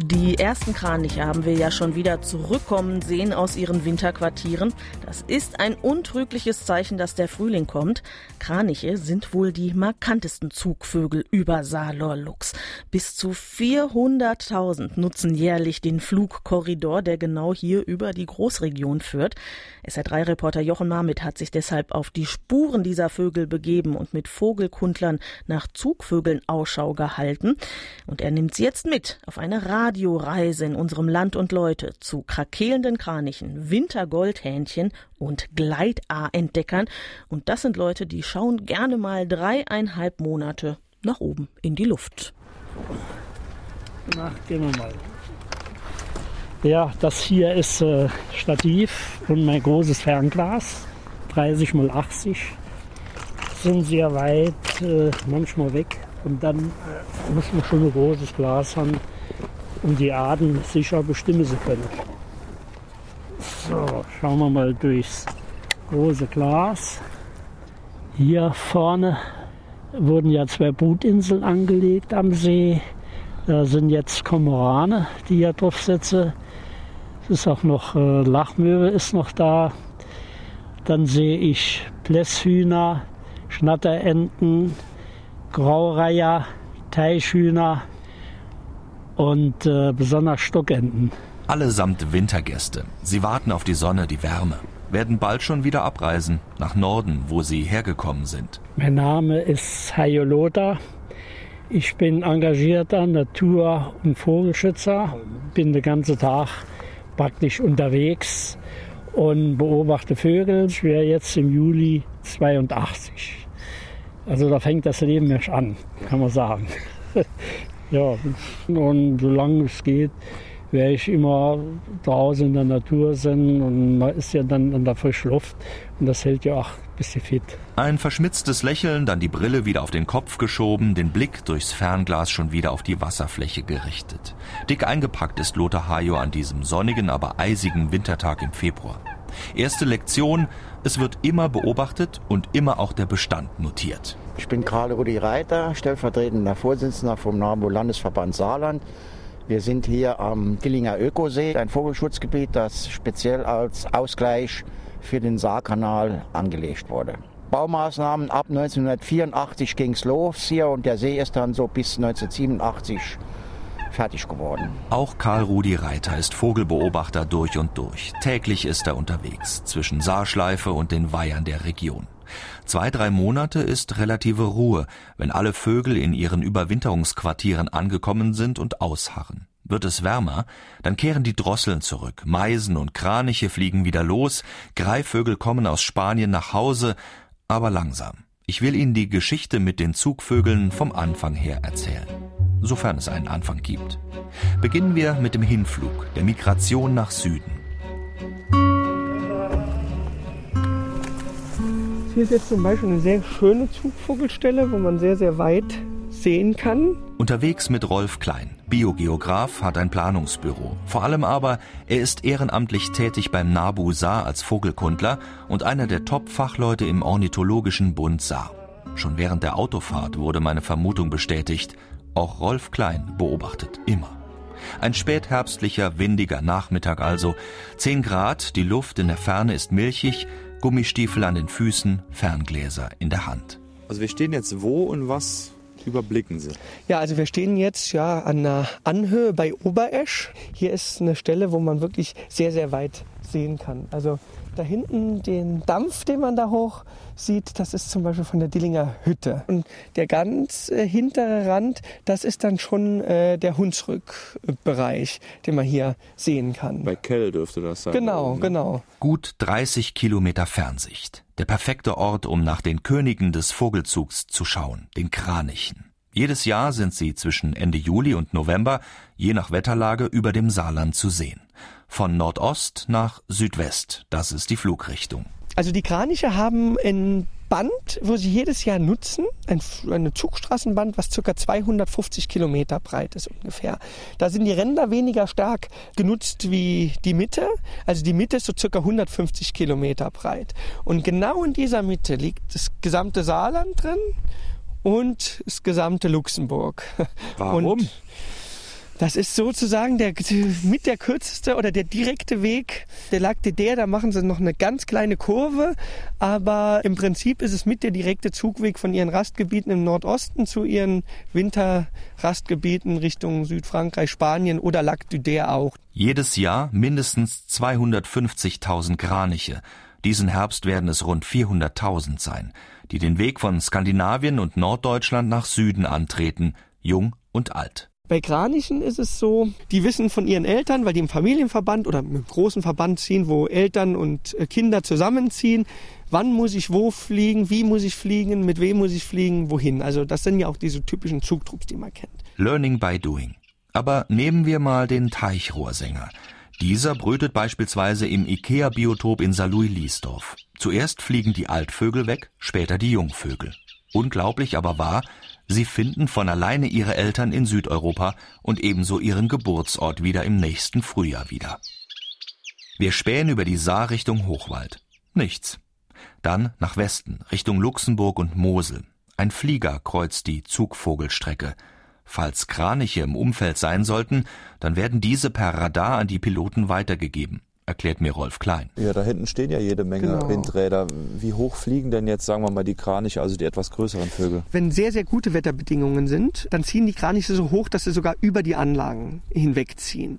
Die ersten Kraniche haben wir ja schon wieder zurückkommen sehen aus ihren Winterquartieren. Das ist ein untrügliches Zeichen, dass der Frühling kommt. Kraniche sind wohl die markantesten Zugvögel über Saarlorlux. Bis zu 400.000 nutzen jährlich den Flugkorridor, der genau hier über die Großregion führt. SR3-Reporter Jochen Marmit hat sich deshalb auf die Spuren dieser Vögel begeben und mit Vogelkundlern nach Zugvögeln Ausschau gehalten. Und er nimmt sie jetzt mit auf eine Radio Radioreise in unserem Land und Leute zu krakelenden Kranichen, Wintergoldhähnchen und Gleitaarentdeckern. Und das sind Leute, die schauen gerne mal dreieinhalb Monate nach oben in die Luft. Na, gehen wir mal. Ja, das hier ist äh, Stativ und mein großes Fernglas. 30 x 80 sind sehr weit, äh, manchmal weg. Und dann äh, muss man schon ein großes Glas haben, um die Arten sicher bestimmen zu können. So, schauen wir mal durchs große Glas. Hier vorne wurden ja zwei Brutinseln angelegt am See. Da sind jetzt Kormorane, die hier drauf sitzen. Es ist auch noch äh, Lachmöwe ist noch da. Dann sehe ich Blässhühner, Schnatterenten, Graureiher, Teichhühner, und äh, besonders Stockenten. Allesamt Wintergäste. Sie warten auf die Sonne, die Wärme. Werden bald schon wieder abreisen, nach Norden, wo sie hergekommen sind. Mein Name ist Lothar. Ich bin engagierter Natur- und Vogelschützer. Bin den ganzen Tag praktisch unterwegs und beobachte Vögel. Ich wäre jetzt im Juli 82. Also da fängt das Leben erst an, kann man sagen. Ja, und solange es geht, werde ich immer draußen in der Natur sein und man ist ja dann in der frischen Luft und das hält ja auch ein bisschen fit. Ein verschmitztes Lächeln, dann die Brille wieder auf den Kopf geschoben, den Blick durchs Fernglas schon wieder auf die Wasserfläche gerichtet. Dick eingepackt ist Lothar Hajo an diesem sonnigen, aber eisigen Wintertag im Februar. Erste Lektion, es wird immer beobachtet und immer auch der Bestand notiert. Ich bin Karl Rudi Reiter, stellvertretender Vorsitzender vom NABU Landesverband Saarland. Wir sind hier am Dillinger Ökosee, ein Vogelschutzgebiet, das speziell als Ausgleich für den Saarkanal angelegt wurde. Baumaßnahmen ab 1984 ging es los hier und der See ist dann so bis 1987 fertig geworden. Auch Karl Rudi Reiter ist Vogelbeobachter durch und durch. Täglich ist er unterwegs zwischen Saarschleife und den Weihern der Region. Zwei, drei Monate ist relative Ruhe, wenn alle Vögel in ihren Überwinterungsquartieren angekommen sind und ausharren. Wird es wärmer, dann kehren die Drosseln zurück, Meisen und Kraniche fliegen wieder los, Greifvögel kommen aus Spanien nach Hause, aber langsam. Ich will Ihnen die Geschichte mit den Zugvögeln vom Anfang her erzählen sofern es einen Anfang gibt. Beginnen wir mit dem Hinflug, der Migration nach Süden. Hier ist jetzt zum Beispiel eine sehr schöne Zugvogelstelle, wo man sehr, sehr weit sehen kann. Unterwegs mit Rolf Klein. Biogeograf, hat ein Planungsbüro. Vor allem aber, er ist ehrenamtlich tätig beim NABU Saar als Vogelkundler und einer der Top-Fachleute im Ornithologischen Bund Saar. Schon während der Autofahrt wurde meine Vermutung bestätigt. Auch Rolf Klein beobachtet immer. Ein spätherbstlicher, windiger Nachmittag also. Zehn Grad, die Luft in der Ferne ist milchig, Gummistiefel an den Füßen, Ferngläser in der Hand. Also wir stehen jetzt wo und was überblicken Sie? Ja, also wir stehen jetzt ja an einer Anhöhe bei Oberesch. Hier ist eine Stelle, wo man wirklich sehr, sehr weit sehen kann. Also da hinten den Dampf, den man da hoch sieht, das ist zum Beispiel von der Dillinger Hütte. Und der ganz äh, hintere Rand, das ist dann schon äh, der Hunsrückbereich, den man hier sehen kann. Bei Kell dürfte das sein. Genau, ne? genau. Gut 30 Kilometer Fernsicht. Der perfekte Ort, um nach den Königen des Vogelzugs zu schauen, den Kranichen. Jedes Jahr sind sie zwischen Ende Juli und November, je nach Wetterlage, über dem Saarland zu sehen. Von Nordost nach Südwest, das ist die Flugrichtung. Also die Kraniche haben in Band, wo sie jedes Jahr nutzen, ein, eine Zugstraßenband, was ca. 250 Kilometer breit ist ungefähr. Da sind die Ränder weniger stark genutzt wie die Mitte. Also die Mitte ist so ca. 150 Kilometer breit. Und genau in dieser Mitte liegt das gesamte Saarland drin und das gesamte Luxemburg. Warum? Und das ist sozusagen der, mit der kürzeste oder der direkte Weg der Lac de Der. Da machen sie noch eine ganz kleine Kurve, aber im Prinzip ist es mit der direkte Zugweg von ihren Rastgebieten im Nordosten zu ihren Winterrastgebieten Richtung Südfrankreich, Spanien oder Lac du Der auch. Jedes Jahr mindestens 250.000 Kraniche. Diesen Herbst werden es rund 400.000 sein, die den Weg von Skandinavien und Norddeutschland nach Süden antreten, jung und alt. Bei Kranichen ist es so, die wissen von ihren Eltern, weil die im Familienverband oder im großen Verband ziehen, wo Eltern und äh, Kinder zusammenziehen, wann muss ich wo fliegen, wie muss ich fliegen, mit wem muss ich fliegen, wohin. Also das sind ja auch diese typischen Zugtrupps, die man kennt. Learning by doing. Aber nehmen wir mal den Teichrohrsänger. Dieser brütet beispielsweise im Ikea-Biotop in Saarlouis-Liesdorf. Zuerst fliegen die Altvögel weg, später die Jungvögel. Unglaublich aber wahr, Sie finden von alleine ihre Eltern in Südeuropa und ebenso ihren Geburtsort wieder im nächsten Frühjahr wieder. Wir spähen über die Saar Richtung Hochwald. Nichts. Dann nach Westen, Richtung Luxemburg und Mosel. Ein Flieger kreuzt die Zugvogelstrecke. Falls Kraniche im Umfeld sein sollten, dann werden diese per Radar an die Piloten weitergegeben erklärt mir Rolf Klein. Ja, da hinten stehen ja jede Menge Genau. Windräder. Wie hoch fliegen denn jetzt, sagen wir mal, die Kraniche, also die etwas größeren Vögel? Wenn sehr, sehr gute Wetterbedingungen sind, dann ziehen die Kraniche so hoch, dass sie sogar über die Anlagen hinwegziehen.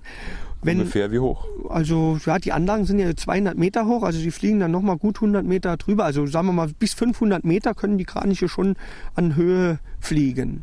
Wenn, Ungefähr wie hoch? Also ja, die Anlagen sind ja 200 Meter hoch, also sie fliegen dann nochmal gut 100 Meter drüber. Also sagen wir mal, bis 500 Meter können die Kraniche schon an Höhe fliegen.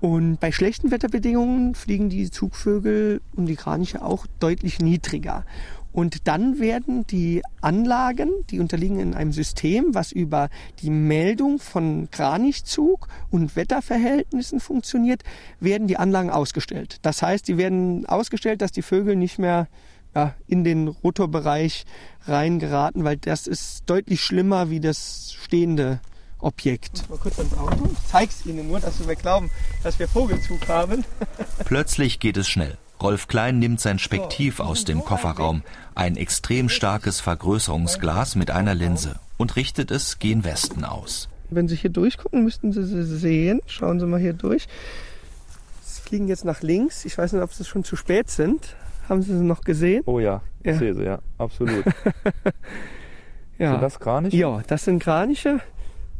Und bei schlechten Wetterbedingungen fliegen die Zugvögel und die Kraniche auch deutlich niedriger. Und dann werden die Anlagen, die unterliegen in einem System, was über die Meldung von Kranichzug und Wetterverhältnissen funktioniert, werden die Anlagen ausgestellt. Das heißt, die werden ausgestellt, dass die Vögel nicht mehr ja, in den Rotorbereich reingeraten, weil das ist deutlich schlimmer wie das stehende Objekt. Mal kurz ans Auto. Ich zeig's Ihnen nur, dass wir glauben, dass wir Vogelzug haben. Plötzlich geht es schnell. Rolf Klein nimmt sein Spektiv aus dem Kofferraum, ein extrem starkes Vergrößerungsglas mit einer Linse, und richtet es gen Westen aus. Wenn Sie hier durchgucken, müssten Sie sie sehen. Schauen Sie mal hier durch. Sie fliegen jetzt nach links. Ich weiß nicht, ob Sie schon zu spät sind. Haben Sie sie noch gesehen? Oh ja, Ja. ich sehe sie, ja, absolut. Ja. Sind das Kraniche? Ja, das sind Kraniche.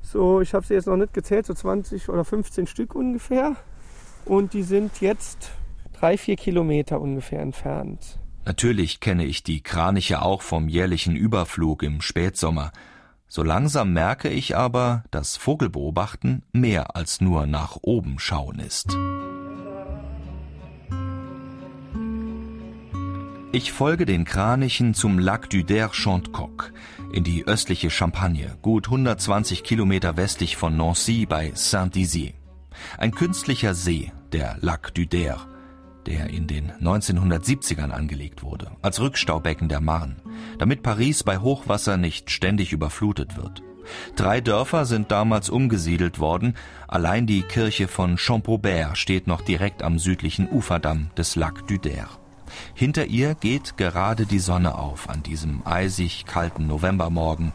So, ich habe sie jetzt noch nicht gezählt, so 20 oder 15 Stück ungefähr. Und die sind jetzt drei, vier Kilometer ungefähr entfernt. Natürlich kenne ich die Kraniche auch vom jährlichen Überflug im Spätsommer. So langsam merke ich aber, dass Vogelbeobachten mehr als nur nach oben schauen ist. Ich folge den Kranichen zum Lac du Der Chantecoq in die östliche Champagne, gut 120 Kilometer westlich von Nancy bei Saint-Dizier. Ein künstlicher See, der Lac du Der, der in den 1970ern angelegt wurde, als Rückstaubecken der Marne, damit Paris bei Hochwasser nicht ständig überflutet wird. Drei Dörfer sind damals umgesiedelt worden, allein die Kirche von Champaubert steht noch direkt am südlichen Uferdamm des Lac du Der. Hinter ihr geht gerade die Sonne auf an diesem eisig kalten Novembermorgen.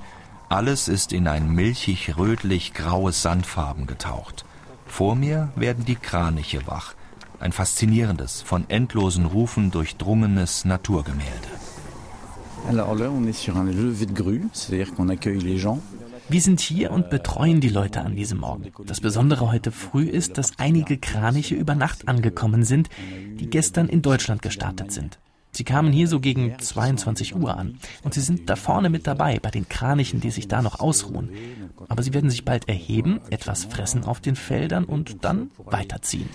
Alles ist in ein milchig rötlich-graues Sandfarben getaucht. Vor mir werden die Kraniche wach. Ein faszinierendes, von endlosen Rufen durchdrungenes Naturgemälde. Wir sind hier und betreuen die Leute an diesem Morgen. Das Besondere heute früh ist, dass einige Kraniche über Nacht angekommen sind, die gestern in Deutschland gestartet sind. Sie kamen hier so gegen 22 Uhr an und sie sind da vorne mit dabei bei den Kranichen, die sich da noch ausruhen. Aber sie werden sich bald erheben, etwas fressen auf den Feldern und dann weiterziehen.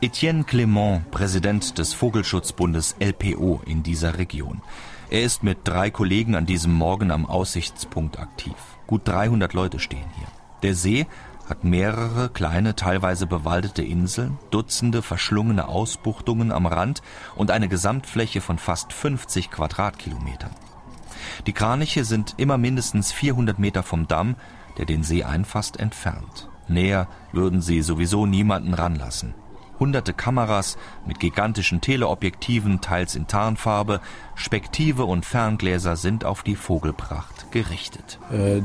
Etienne Clément, Präsident des Vogelschutzbundes LPO in dieser Region. Er ist mit drei Kollegen an diesem Morgen am Aussichtspunkt aktiv. Gut 300 Leute stehen hier. Der See hat mehrere kleine, teilweise bewaldete Inseln, Dutzende verschlungene Ausbuchtungen am Rand und eine Gesamtfläche von fast 50 Quadratkilometern. Die Kraniche sind immer mindestens 400 Meter vom Damm, der den See einfasst, entfernt. Näher würden sie sowieso niemanden ranlassen. Hunderte Kameras mit gigantischen Teleobjektiven, teils in Tarnfarbe, Spektive und Ferngläser sind auf die Vogelpracht gerichtet. Euh,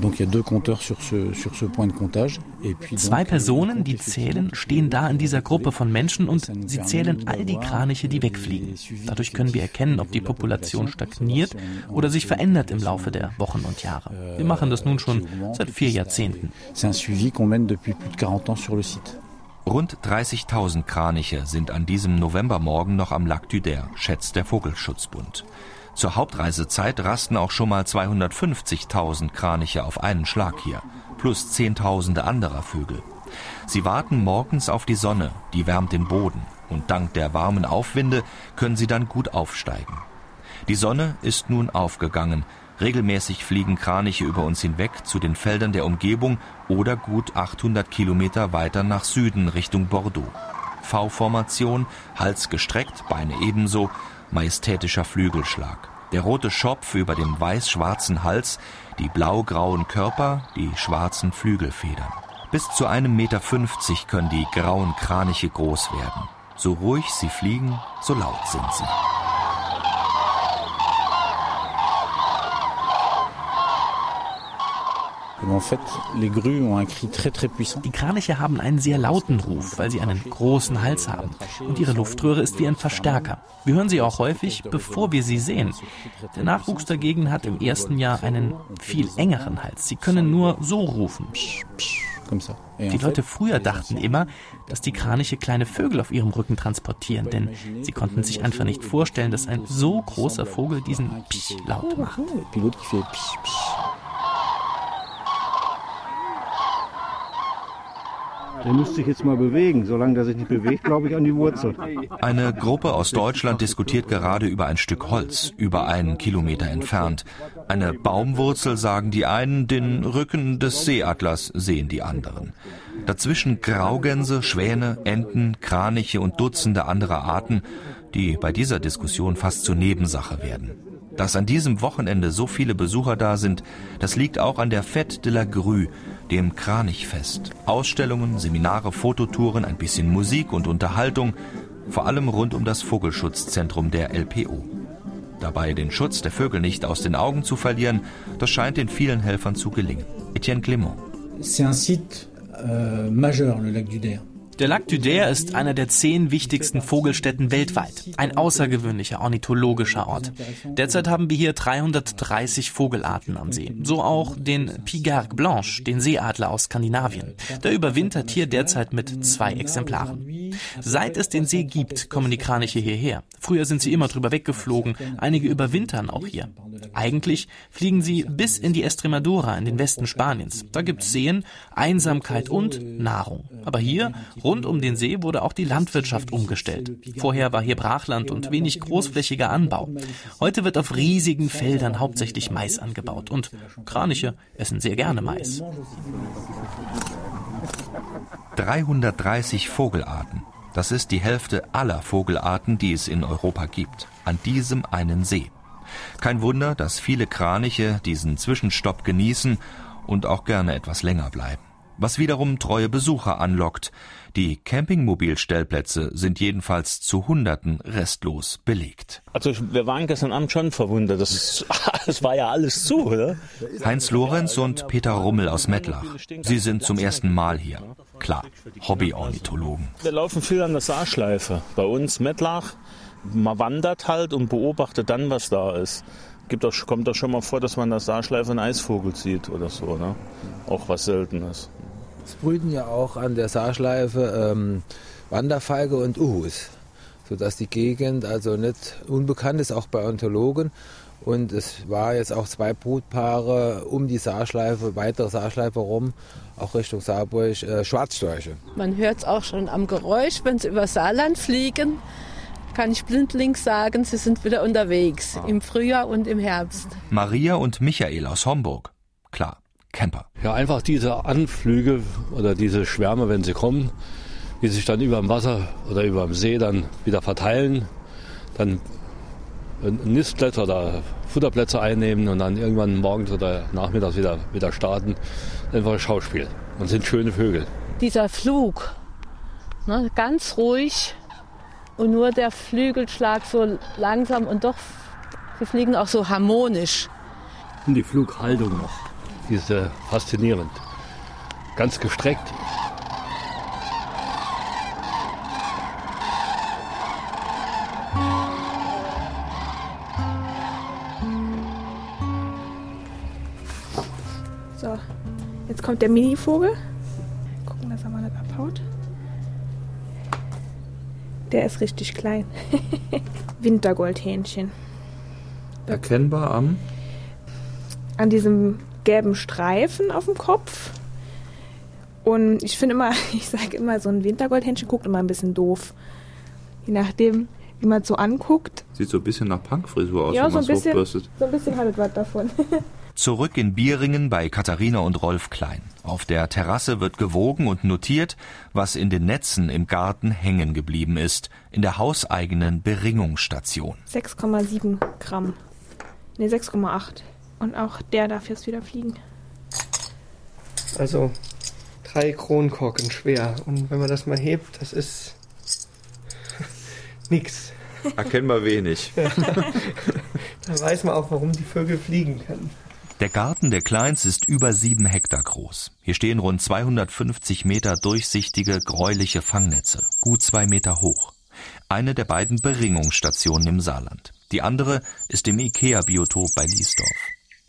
Zwei Personen, die zählen, stehen da in dieser Gruppe von Menschen und sie zählen all die Kraniche, die wegfliegen. Dadurch können wir erkennen, ob die Population stagniert oder sich verändert im Laufe der Wochen und Jahre. Wir machen das nun schon seit vier Jahrzehnten. C'est un suivi qu'on mène depuis plus de 40 ans sur le site. Rund 30.000 Kraniche sind an diesem Novembermorgen noch am Lac du Der, schätzt der Vogelschutzbund. Zur Hauptreisezeit rasten auch schon mal 250.000 Kraniche auf einen Schlag hier, plus Zehntausende anderer Vögel. Sie warten morgens auf die Sonne, die wärmt den Boden, und dank der warmen Aufwinde können sie dann gut aufsteigen. Die Sonne ist nun aufgegangen, Regelmäßig fliegen Kraniche über uns hinweg zu den Feldern der Umgebung oder gut 800 Kilometer weiter nach Süden Richtung Bordeaux. V-Formation, Hals gestreckt, Beine ebenso, majestätischer Flügelschlag. Der rote Schopf über dem weiß-schwarzen Hals, die blau-grauen Körper, die schwarzen Flügelfedern. Bis zu einem Meter fünfzig können die grauen Kraniche groß werden. So ruhig sie fliegen, so laut sind sie. Die Kraniche haben einen sehr lauten Ruf, weil sie einen großen Hals haben. Und ihre Luftröhre ist wie ein Verstärker. Wir hören sie auch häufig, bevor wir sie sehen. Der Nachwuchs dagegen hat im ersten Jahr einen viel engeren Hals. Sie können nur so rufen. Die Leute früher dachten immer, dass die Kraniche kleine Vögel auf ihrem Rücken transportieren, denn sie konnten sich einfach nicht vorstellen, dass ein so großer Vogel diesen Psch-Laut macht. Der müsste sich jetzt mal bewegen. Solange der sich nicht bewegt, glaube ich an die Wurzel. Eine Gruppe aus Deutschland diskutiert gerade über ein Stück Holz, über einen Kilometer entfernt. Eine Baumwurzel sagen die einen, den Rücken des Seeadlers sehen die anderen. Dazwischen Graugänse, Schwäne, Enten, Kraniche und Dutzende anderer Arten, die bei dieser Diskussion fast zur Nebensache werden. Dass an diesem Wochenende so viele Besucher da sind, das liegt auch an der Fête de la Grue, dem Kranichfest. Ausstellungen, Seminare, Fototouren, ein bisschen Musik und Unterhaltung, vor allem rund um das Vogelschutzzentrum der LPO. Dabei den Schutz der Vögel nicht aus den Augen zu verlieren, das scheint den vielen Helfern zu gelingen. Etienne Clément. C'est un site euh, majeur, le lac du Der. Der Lac du Der ist einer der zehn wichtigsten Vogelstätten weltweit. Ein außergewöhnlicher ornithologischer Ort. Derzeit haben wir hier 330 Vogelarten am See. So auch den Pigargue Blanche, den Seeadler aus Skandinavien. Der überwintert hier derzeit mit zwei Exemplaren. Seit es den See gibt, kommen die Kraniche hierher. Früher sind sie immer drüber weggeflogen. Einige überwintern auch hier. Eigentlich fliegen sie bis in die Estremadura, in den Westen Spaniens. Da gibt's Seen, Einsamkeit und Nahrung. Aber hier, um den See, wurde auch die Landwirtschaft umgestellt. Vorher war hier Brachland und wenig großflächiger Anbau. Heute wird auf riesigen Feldern hauptsächlich Mais angebaut und Kraniche essen sehr gerne Mais. 330 Vogelarten. Das ist die Hälfte aller Vogelarten, die es in Europa gibt. An diesem einen See. Kein Wunder, dass viele Kraniche diesen Zwischenstopp genießen und auch gerne etwas länger bleiben. Was wiederum treue Besucher anlockt. Die Campingmobilstellplätze sind jedenfalls zu Hunderten restlos belegt. Also wir waren gestern Abend schon verwundert. Das, das war ja alles zu, oder? Heinz Lorenz und Peter Rummel aus Mettlach. Sie sind zum ersten Mal hier. Klar, Hobbyornithologen. Wir laufen viel an der Saarschleife. Bei uns Mettlach. Man wandert halt und beobachtet dann, was da ist. Gibt auch, kommt doch schon mal vor, dass man an der Saarschleife einen Eisvogel sieht oder so. Ne? Auch was Seltenes. Es brüten ja auch an der Saarschleife ähm, Wanderfalke und Uhus, sodass die Gegend also nicht unbekannt ist, auch bei Ornithologen. Und es war jetzt auch zwei Brutpaare um die Saarschleife, weitere Saarschleife rum, auch Richtung Saarburg, äh, Schwarzstörche. Man hört es auch schon am Geräusch, wenn sie über Saarland fliegen, kann ich blindlings sagen, sie sind wieder unterwegs, im Frühjahr und im Herbst. Maria und Michael aus Homburg. Klar, Camper. Ja, einfach diese Anflüge oder diese Schwärme, wenn sie kommen, die sich dann über dem Wasser oder über dem See dann wieder verteilen, dann Nistblätter oder Futterplätze einnehmen und dann irgendwann morgens oder nachmittags wieder, wieder starten. Einfach ein Schauspiel. Und sind schöne Vögel. Dieser Flug, ne, ganz ruhig und nur der Flügelschlag so langsam und doch, sie fliegen auch so harmonisch. Und die Flughaltung noch, die ist äh, faszinierend. Ganz gestreckt. So, jetzt kommt der Minivogel. Gucken, dass er mal nicht abhaut. Der ist richtig klein. Wintergoldhähnchen. Erkennbar am? An diesem gelben Streifen auf dem Kopf. Und ich finde immer, ich sage immer, so ein Wintergoldhähnchen guckt immer ein bisschen doof. Je nachdem, wie man es so anguckt. Sieht so ein bisschen nach Punkfrisur aus, ja, wenn so man ein, es bisschen, hochbürstet. so ein bisschen hat es was davon. Zurück in Bieringen bei Katharina und Rolf Klein. Auf der Terrasse wird gewogen und notiert, was in den Netzen im Garten hängen geblieben ist, in der hauseigenen Beringungsstation. 6,7 Gramm. Ne, 6,8. Und auch der darf jetzt wieder fliegen. Also drei Kronkorken schwer. Und wenn man das mal hebt, das ist nix. Erkennbar wenig. da weiß man auch, warum die Vögel fliegen können. Der Garten der Kleins ist über sieben Hektar groß. Hier stehen rund 250 Meter durchsichtige, gräuliche Fangnetze, gut zwei Meter hoch. Eine der beiden Beringungsstationen im Saarland. Die andere ist im IKEA-Biotop bei Liesdorf.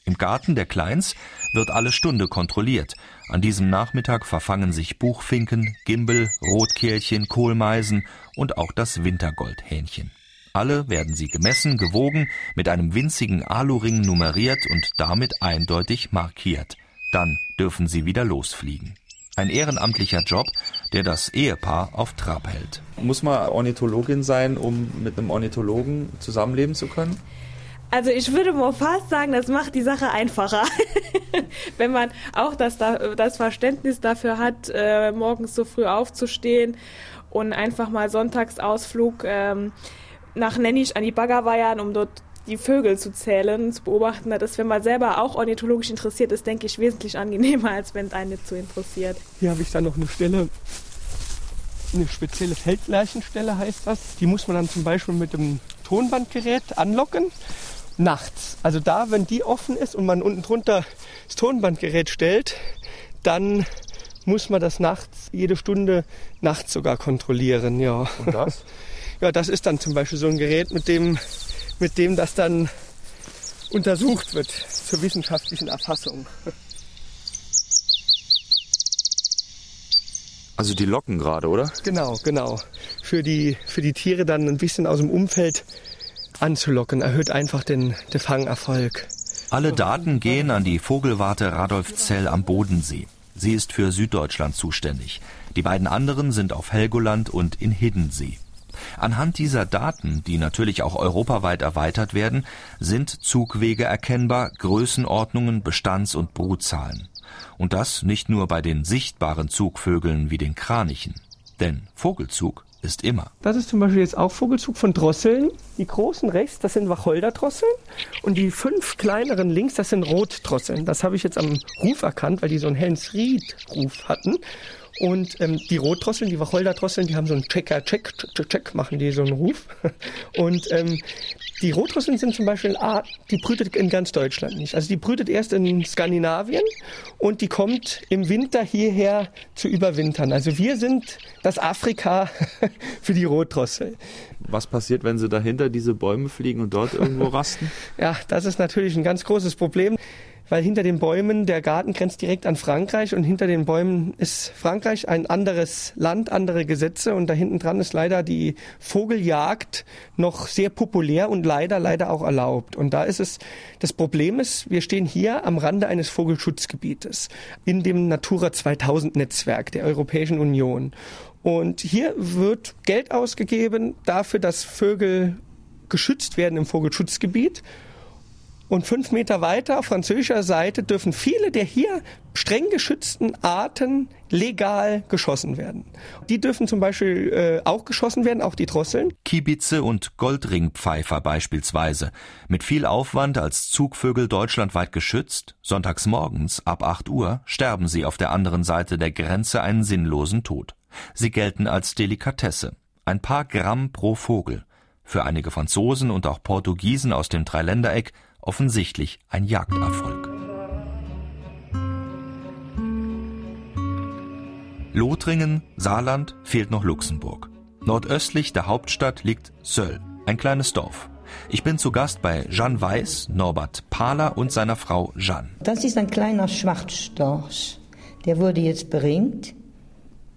Im Garten der Kleins wird alle Stunde kontrolliert. An diesem Nachmittag verfangen sich Buchfinken, Gimbel, Rotkehlchen, Kohlmeisen und auch das Wintergoldhähnchen. Alle werden sie gemessen, gewogen, mit einem winzigen Aluring nummeriert und damit eindeutig markiert. Dann dürfen sie wieder losfliegen. Ein ehrenamtlicher Job, der das Ehepaar auf Trab hält. Muss man Ornithologin sein, um mit einem Ornithologen zusammenleben zu können? Also ich würde mal fast sagen, das macht die Sache einfacher. Wenn man auch das, das Verständnis dafür hat, äh, morgens so früh aufzustehen und einfach mal Sonntagsausflug ähm, nach Nennisch an die Baggerweihern, um dort die Vögel zu zählen, zu beobachten. Das ist, wenn man selber auch ornithologisch interessiert ist, denke ich, wesentlich angenehmer, als wenn es einen nicht so interessiert. Hier habe ich dann noch eine Stelle, eine spezielle Feldlerchenstelle heißt das. Die muss man dann zum Beispiel mit dem Tonbandgerät anlocken. Nachts. Also da, wenn die offen ist und man unten drunter das Tonbandgerät stellt, dann muss man das nachts, jede Stunde nachts sogar kontrollieren. Ja. Und das? Ja, das ist dann zum Beispiel so ein Gerät, mit dem, mit dem das dann untersucht wird zur wissenschaftlichen Erfassung. Also die locken gerade, oder? Genau, genau. Für die, für die Tiere dann ein bisschen aus dem Umfeld anzulocken, erhöht einfach den, den Fangerfolg. Alle Daten gehen an die Vogelwarte Radolf Zell am Bodensee. Sie ist für Süddeutschland zuständig. Die beiden anderen sind auf Helgoland und in Hiddensee. Anhand dieser Daten, die natürlich auch europaweit erweitert werden, sind Zugwege erkennbar, Größenordnungen, Bestands- und Brutzahlen. Und das nicht nur bei den sichtbaren Zugvögeln wie den Kranichen. Denn Vogelzug ist immer. Das ist zum Beispiel jetzt auch Vogelzug von Drosseln. Die großen rechts, das sind Wacholderdrosseln. Und die fünf kleineren links, das sind Rotdrosseln. Das habe ich jetzt am Ruf erkannt, weil die so einen hellen Ried-Ruf hatten. Und ähm, die Rotdrosseln, die Wacholderdrosseln, die haben so einen Checker, Check, Check, Check, machen die so einen Ruf. Und ähm, die Rotdrosseln sind zum Beispiel eine Art, die brütet in ganz Deutschland nicht. Also die brütet erst in Skandinavien und die kommt im Winter hierher zu überwintern. Also wir sind das Afrika für die Rotdrossel. Was passiert, wenn sie dahinter diese Bäume fliegen und dort irgendwo rasten? ja, das ist natürlich ein ganz großes Problem weil hinter den Bäumen, der Garten grenzt direkt an Frankreich und hinter den Bäumen ist Frankreich ein anderes Land, andere Gesetze und da hinten dran ist leider die Vogeljagd noch sehr populär und leider, leider auch erlaubt. Und da ist es, das Problem ist, wir stehen hier am Rande eines Vogelschutzgebietes in dem Natura 2000 Netzwerk der Europäischen Union. Und hier wird Geld ausgegeben dafür, dass Vögel geschützt werden im Vogelschutzgebiet. Und fünf Meter weiter auf französischer Seite dürfen viele der hier streng geschützten Arten legal geschossen werden. Die dürfen zum Beispiel äh, auch geschossen werden, auch die Drosseln. Kiebitze und Goldringpfeifer beispielsweise. Mit viel Aufwand als Zugvögel deutschlandweit geschützt, sonntags morgens ab 8 Uhr sterben sie auf der anderen Seite der Grenze einen sinnlosen Tod. Sie gelten als Delikatesse. Ein paar Gramm pro Vogel. Für einige Franzosen und auch Portugiesen aus dem Dreiländereck offensichtlich ein Jagderfolg. Lothringen, Saarland, fehlt noch Luxemburg. Nordöstlich der Hauptstadt liegt Söll, ein kleines Dorf. Ich bin zu Gast bei Jeanne Weiß, Norbert Pahler und seiner Frau Jeanne. Das ist ein kleiner Schwarzstorch. Der wurde jetzt beringt.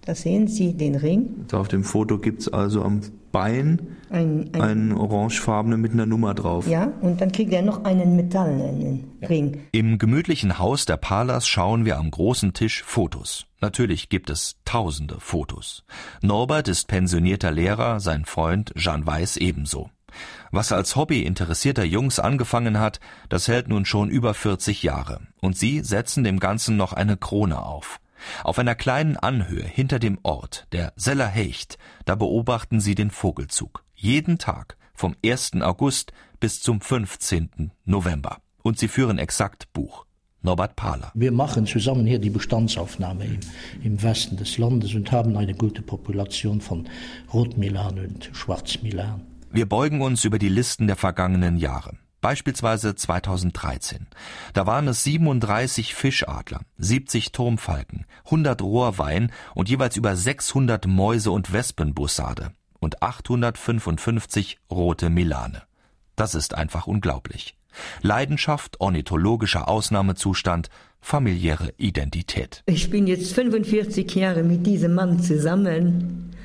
Da sehen Sie den Ring. Da auf dem Foto gibt es also am Bein ein, ein, einen orangefarbenen mit einer Nummer drauf. Ja, und dann kriegt er noch einen metallenen Ring. Im gemütlichen Haus der Palas schauen wir am großen Tisch Fotos. Natürlich gibt es tausende Fotos. Norbert ist pensionierter Lehrer, sein Freund Jean Weiß ebenso. Was als Hobby interessierter Jungs angefangen hat, das hält nun schon über 40 Jahre. Und sie setzen dem Ganzen noch eine Krone auf. Auf einer kleinen Anhöhe hinter dem Ort, der Seller Hecht, da beobachten sie den Vogelzug. Jeden Tag vom 1. August bis zum 15. November. Und sie führen exakt Buch. Norbert Pahler. Wir machen zusammen hier die Bestandsaufnahme im, im Westen des Landes und haben eine gute Population von Rotmilan und Schwarzmilan. Wir beugen uns über die Listen der vergangenen Jahre. Beispielsweise 2013. Da waren es 37 Fischadler, 70 Turmfalken, 100 Rohrwein und jeweils über 600 Mäuse- und Wespenbussarde und 855 rote Milane. Das ist einfach unglaublich. Leidenschaft, ornithologischer Ausnahmezustand, familiäre Identität. Ich bin jetzt 45 Jahre mit diesem Mann zusammen.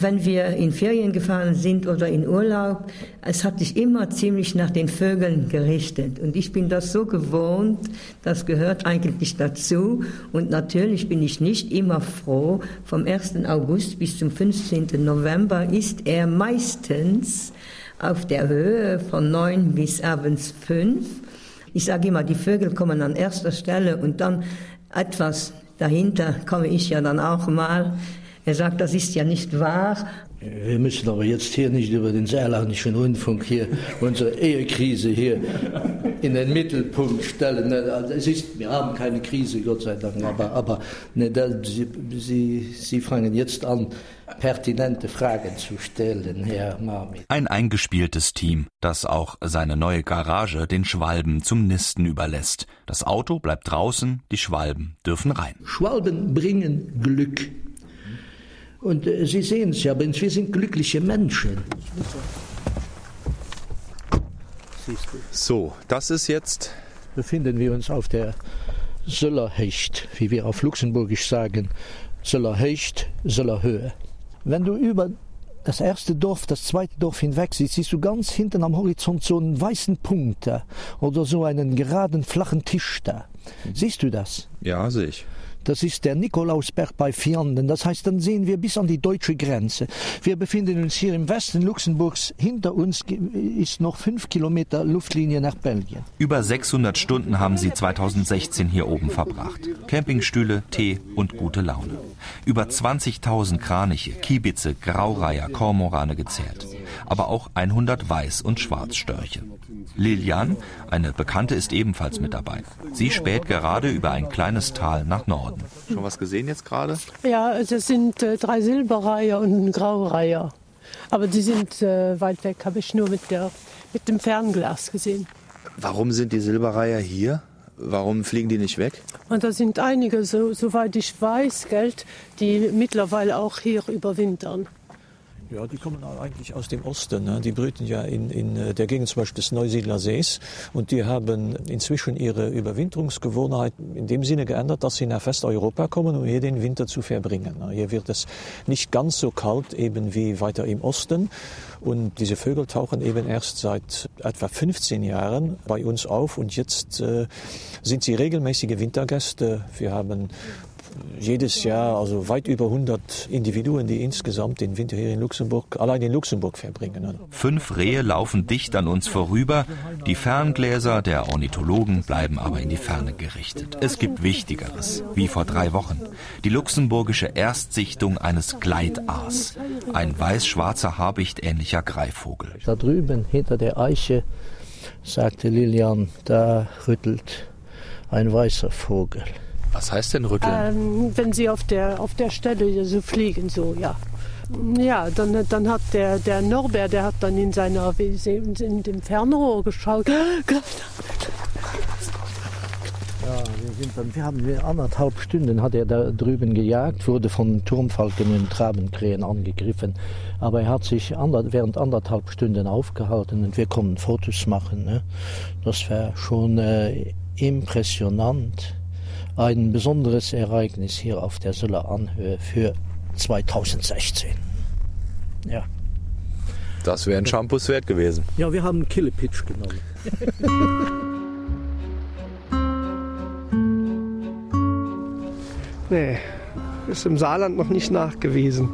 Wenn wir in Ferien gefahren sind oder in Urlaub, es hat sich immer ziemlich nach den Vögeln gerichtet. Und ich bin das so gewohnt, das gehört eigentlich dazu. Und natürlich bin ich nicht immer froh. Vom 1. August bis zum 15. November ist er meistens auf der Höhe von 9 bis abends 5. Ich sage immer, die Vögel kommen an erster Stelle und dann etwas dahinter komme ich ja dann auch mal. Er sagt, das ist ja nicht wahr. Wir müssen aber jetzt hier nicht über den saarländischen Rundfunk hier unsere Ehekrise hier in den Mittelpunkt stellen. Es ist, wir haben keine Krise, Gott sei Dank, aber, aber ne, Sie, Sie, Sie fangen jetzt an, pertinente Fragen zu stellen, Herr Marmit. Ein eingespieltes Team, das auch seine neue Garage den Schwalben zum Nisten überlässt. Das Auto bleibt draußen, die Schwalben dürfen rein. Schwalben bringen Glück. Und äh, Sie sehen es ja, wir sind glückliche Menschen. So, das ist jetzt. Befinden wir uns auf der Söllerhecht, wie wir auf Luxemburgisch sagen. Söllerhecht, Söllerhöhe. Wenn du über das erste Dorf, das zweite Dorf hinweg siehst, siehst du ganz hinten am Horizont so einen weißen Punkt oder so einen geraden flachen Tisch da. Siehst du das? Ja, sehe ich. Das ist der Nikolausberg bei Vianden. Das heißt, dann sehen wir bis an die deutsche Grenze. Wir befinden uns hier im Westen Luxemburgs. Hinter uns ist noch fünf Kilometer Luftlinie nach Belgien. Über 600 Stunden haben sie 2016 hier oben verbracht. Campingstühle, Tee und gute Laune. Über 20.000 Kraniche, Kiebitze, Graureiher, Kormorane gezählt. Aber auch 100 Weiß- und Schwarzstörche. Lilian, eine Bekannte, ist ebenfalls mit dabei. Sie späht gerade über ein kleines Tal nach Norden. Schon was gesehen jetzt gerade? Ja, es sind äh, drei Silberreiher und ein Graureiher. Aber die sind äh, weit weg, habe ich nur mit, der, mit dem Fernglas gesehen. Warum sind die Silberreiher hier? Warum fliegen die nicht weg? Und da sind einige, so, soweit ich weiß, Geld, die mittlerweile auch hier überwintern. Ja, die kommen eigentlich aus dem Osten. Ne? Die brüten ja in, in äh, der Gegend zum Beispiel des Neusiedler Sees. Und die haben inzwischen ihre Überwinterungsgewohnheit in dem Sinne geändert, dass sie nach Westeuropa kommen, um hier den Winter zu verbringen. Ne? Hier wird es nicht ganz so kalt eben wie weiter im Osten. Und diese Vögel tauchen eben erst seit etwa 15 Jahren bei uns auf. Und jetzt äh, sind sie regelmäßige Wintergäste. Wir haben jedes Jahr also weit über 100 Individuen, die insgesamt den Winter hier in Luxemburg, allein in Luxemburg verbringen. Fünf Rehe laufen dicht an uns vorüber. Die Ferngläser der Ornithologen bleiben aber in die Ferne gerichtet. Es gibt Wichtigeres, wie vor drei Wochen. Die luxemburgische Erstsichtung eines Gleitaas. Ein weiß-schwarzer Habicht ähnlicher Greifvogel. Da drüben hinter der Eiche, sagte Lilian, da rüttelt ein weißer Vogel. Was heißt denn rütteln? Ähm, wenn sie auf der, auf der Stelle so fliegen, so, ja. Ja, dann, dann hat der, der Norbert, der hat dann in seiner in dem Fernrohr geschaut. Ja, wir, sind dann, wir haben anderthalb Stunden hat er da drüben gejagt, wurde von Turmfalken und Trabenkrähen angegriffen. Aber er hat sich ander, während anderthalb Stunden aufgehalten und wir konnten Fotos machen. Ne? Das war schon äh, impressionant ein besonderes Ereignis hier auf der Suller Anhöhe für 2016. Ja. Das wäre ein Shampoos wert gewesen. Ja, wir haben Killepitch genommen. nee, ist im Saarland noch nicht nachgewiesen.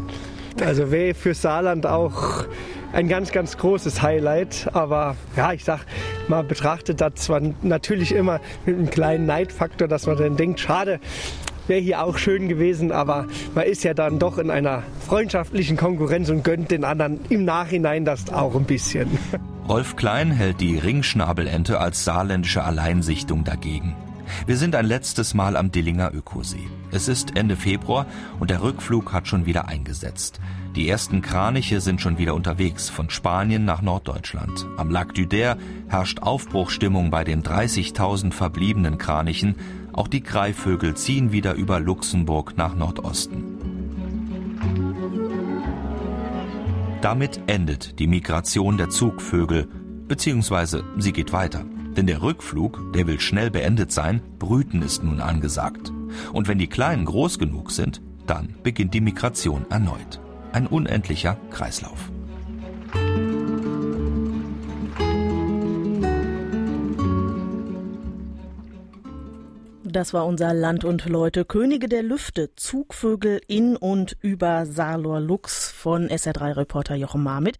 Also wäre für Saarland auch ein ganz, ganz großes Highlight. Aber ja, ich sag, man betrachtet das zwar natürlich immer mit einem kleinen Neidfaktor, dass man dann denkt, schade, wäre hier auch schön gewesen, aber man ist ja dann doch in einer freundschaftlichen Konkurrenz und gönnt den anderen im Nachhinein das auch ein bisschen. Rolf Klein hält die Ringschnabelente als saarländische Alleinsichtung dagegen. Wir sind ein letztes Mal am Dillinger Ökosee. Es ist Ende Februar und der Rückflug hat schon wieder eingesetzt. Die ersten Kraniche sind schon wieder unterwegs, von Spanien nach Norddeutschland. Am Lac d'Uder herrscht Aufbruchstimmung bei den 30.000 verbliebenen Kranichen. Auch die Greifvögel ziehen wieder über Luxemburg nach Nordosten. Damit endet die Migration der Zugvögel, beziehungsweise sie geht weiter. Denn der Rückflug, der will schnell beendet sein, Brüten ist nun angesagt. Und wenn die Kleinen groß genug sind, dann beginnt die Migration erneut. Ein unendlicher Kreislauf. Das war unser Land und Leute. Könige der Lüfte, Zugvögel in und über Salor Lux von SR3-Reporter Jochen Marmit.